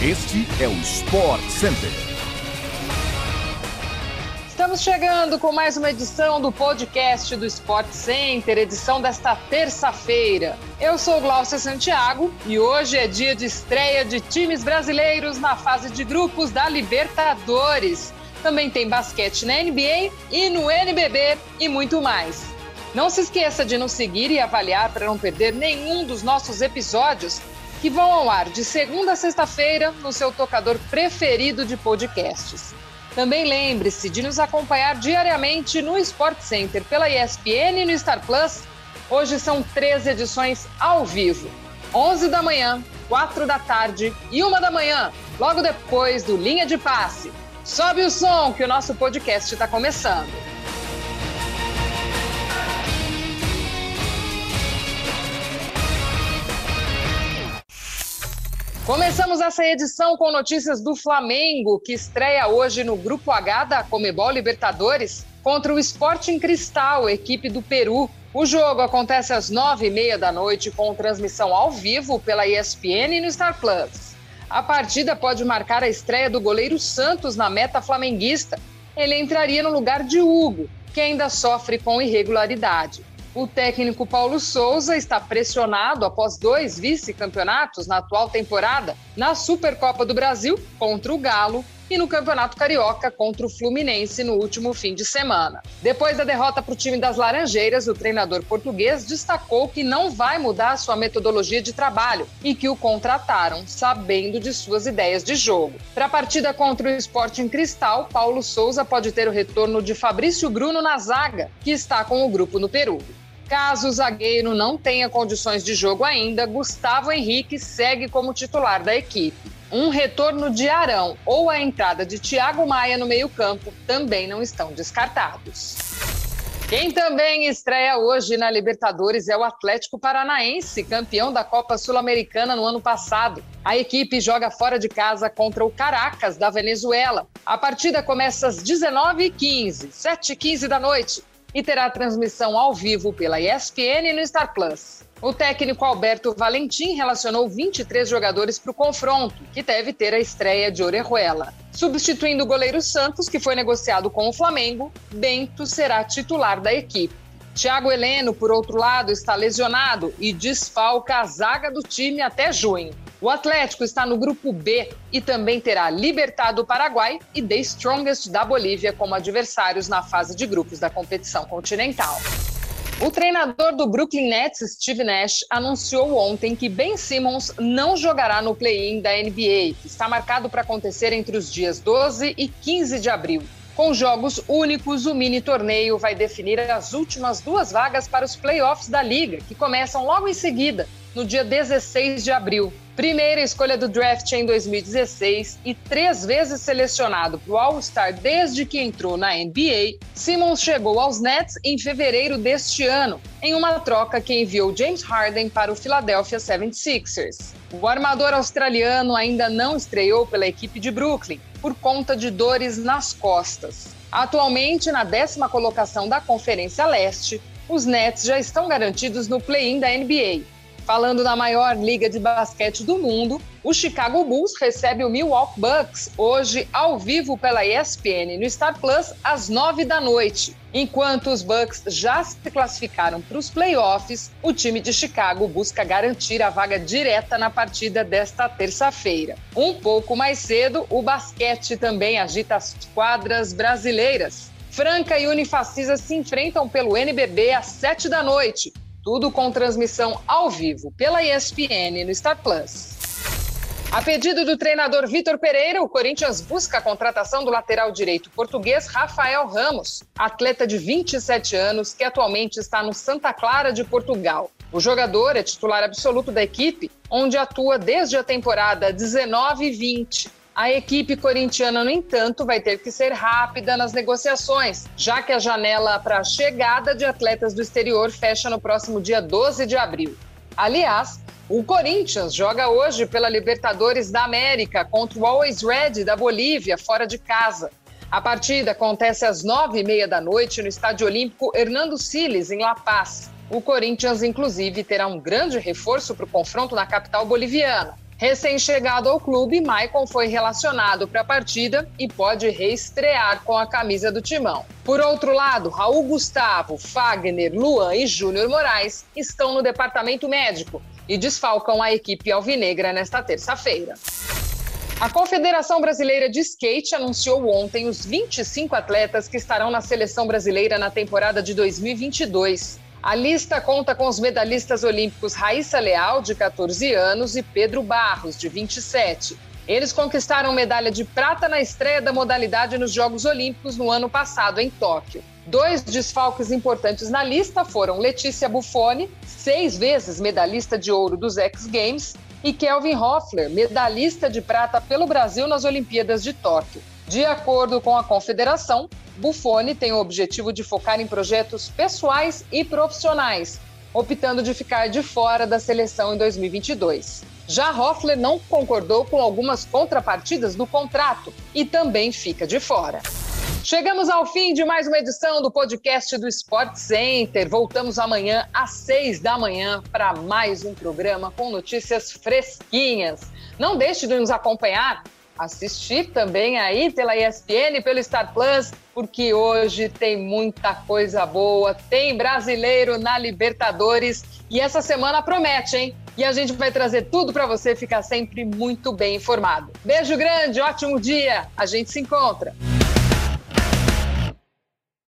Este é o Sport Center. Estamos chegando com mais uma edição do podcast do Sport Center, edição desta terça-feira. Eu sou Glaucia Santiago e hoje é dia de estreia de times brasileiros na fase de grupos da Libertadores. Também tem basquete na NBA e no NBB e muito mais. Não se esqueça de nos seguir e avaliar para não perder nenhum dos nossos episódios que vão ao ar de segunda a sexta-feira no seu tocador preferido de podcasts. Também lembre-se de nos acompanhar diariamente no Sport Center pela ESPN e no Star Plus. Hoje são três edições ao vivo: 11 da manhã, 4 da tarde e 1 da manhã, logo depois do Linha de Passe. Sobe o som que o nosso podcast está começando. Começamos essa edição com notícias do Flamengo, que estreia hoje no Grupo H da Comebol Libertadores contra o Sporting Cristal, equipe do Peru. O jogo acontece às nove e meia da noite com transmissão ao vivo pela ESPN e no Star Plus. A partida pode marcar a estreia do goleiro Santos na meta flamenguista. Ele entraria no lugar de Hugo, que ainda sofre com irregularidade. O técnico Paulo Souza está pressionado após dois vice-campeonatos na atual temporada, na Supercopa do Brasil contra o Galo e no Campeonato Carioca contra o Fluminense no último fim de semana. Depois da derrota para o time das Laranjeiras, o treinador português destacou que não vai mudar sua metodologia de trabalho e que o contrataram sabendo de suas ideias de jogo. Para a partida contra o Sporting Cristal, Paulo Souza pode ter o retorno de Fabrício Bruno na zaga, que está com o grupo no Peru. Caso o zagueiro não tenha condições de jogo ainda, Gustavo Henrique segue como titular da equipe. Um retorno de Arão ou a entrada de Thiago Maia no meio-campo também não estão descartados. Quem também estreia hoje na Libertadores é o Atlético Paranaense, campeão da Copa Sul-Americana no ano passado. A equipe joga fora de casa contra o Caracas, da Venezuela. A partida começa às 19h15, 7h15 da noite, e terá transmissão ao vivo pela ESPN no Star Plus. O técnico Alberto Valentim relacionou 23 jogadores para o confronto, que deve ter a estreia de Orejuela. Substituindo o goleiro Santos, que foi negociado com o Flamengo, Bento será titular da equipe. Thiago Heleno, por outro lado, está lesionado e desfalca a zaga do time até junho. O Atlético está no grupo B e também terá Libertad do Paraguai e The Strongest da Bolívia como adversários na fase de grupos da competição continental. O treinador do Brooklyn Nets, Steve Nash, anunciou ontem que Ben Simmons não jogará no play-in da NBA, que está marcado para acontecer entre os dias 12 e 15 de abril. Com jogos únicos, o mini torneio vai definir as últimas duas vagas para os playoffs da liga, que começam logo em seguida, no dia 16 de abril. Primeira escolha do draft em 2016 e três vezes selecionado para o All-Star desde que entrou na NBA, Simmons chegou aos Nets em fevereiro deste ano, em uma troca que enviou James Harden para o Philadelphia 76ers. O armador australiano ainda não estreou pela equipe de Brooklyn por conta de dores nas costas. Atualmente, na décima colocação da Conferência Leste, os Nets já estão garantidos no play-in da NBA Falando da maior liga de basquete do mundo, o Chicago Bulls recebe o Milwaukee Bucks hoje ao vivo pela ESPN no Star Plus às nove da noite. Enquanto os Bucks já se classificaram para os playoffs, o time de Chicago busca garantir a vaga direta na partida desta terça-feira. Um pouco mais cedo, o basquete também agita as quadras brasileiras. Franca e Unifacisa se enfrentam pelo NBB às sete da noite. Tudo com transmissão ao vivo pela ESPN no Star Plus. A pedido do treinador Vitor Pereira, o Corinthians busca a contratação do lateral direito português Rafael Ramos, atleta de 27 anos que atualmente está no Santa Clara de Portugal. O jogador é titular absoluto da equipe, onde atua desde a temporada 19-20 a equipe corintiana, no entanto, vai ter que ser rápida nas negociações, já que a janela para a chegada de atletas do exterior fecha no próximo dia 12 de abril. Aliás, o Corinthians joga hoje pela Libertadores da América contra o Always Red da Bolívia, fora de casa. A partida acontece às nove e meia da noite no Estádio Olímpico Hernando Siles, em La Paz. O Corinthians, inclusive, terá um grande reforço para o confronto na capital boliviana. Recém-chegado ao clube, Maicon foi relacionado para a partida e pode reestrear com a camisa do timão. Por outro lado, Raul Gustavo, Fagner, Luan e Júnior Moraes estão no departamento médico e desfalcam a equipe alvinegra nesta terça-feira. A Confederação Brasileira de Skate anunciou ontem os 25 atletas que estarão na seleção brasileira na temporada de 2022. A lista conta com os medalhistas olímpicos Raíssa Leal, de 14 anos, e Pedro Barros, de 27. Eles conquistaram medalha de prata na estreia da modalidade nos Jogos Olímpicos no ano passado, em Tóquio. Dois desfalques importantes na lista foram Letícia Buffoni, seis vezes medalhista de ouro dos X Games, e Kelvin Hoffler, medalhista de prata pelo Brasil nas Olimpíadas de Tóquio. De acordo com a confederação, Buffoni tem o objetivo de focar em projetos pessoais e profissionais, optando de ficar de fora da seleção em 2022. Já Hoffler não concordou com algumas contrapartidas do contrato e também fica de fora. Chegamos ao fim de mais uma edição do podcast do Sport Center. Voltamos amanhã às seis da manhã para mais um programa com notícias fresquinhas. Não deixe de nos acompanhar assistir também aí pela ESPN, pelo Star Plus, porque hoje tem muita coisa boa, tem brasileiro na Libertadores e essa semana promete, hein? E a gente vai trazer tudo para você ficar sempre muito bem informado. Beijo grande, ótimo dia, a gente se encontra.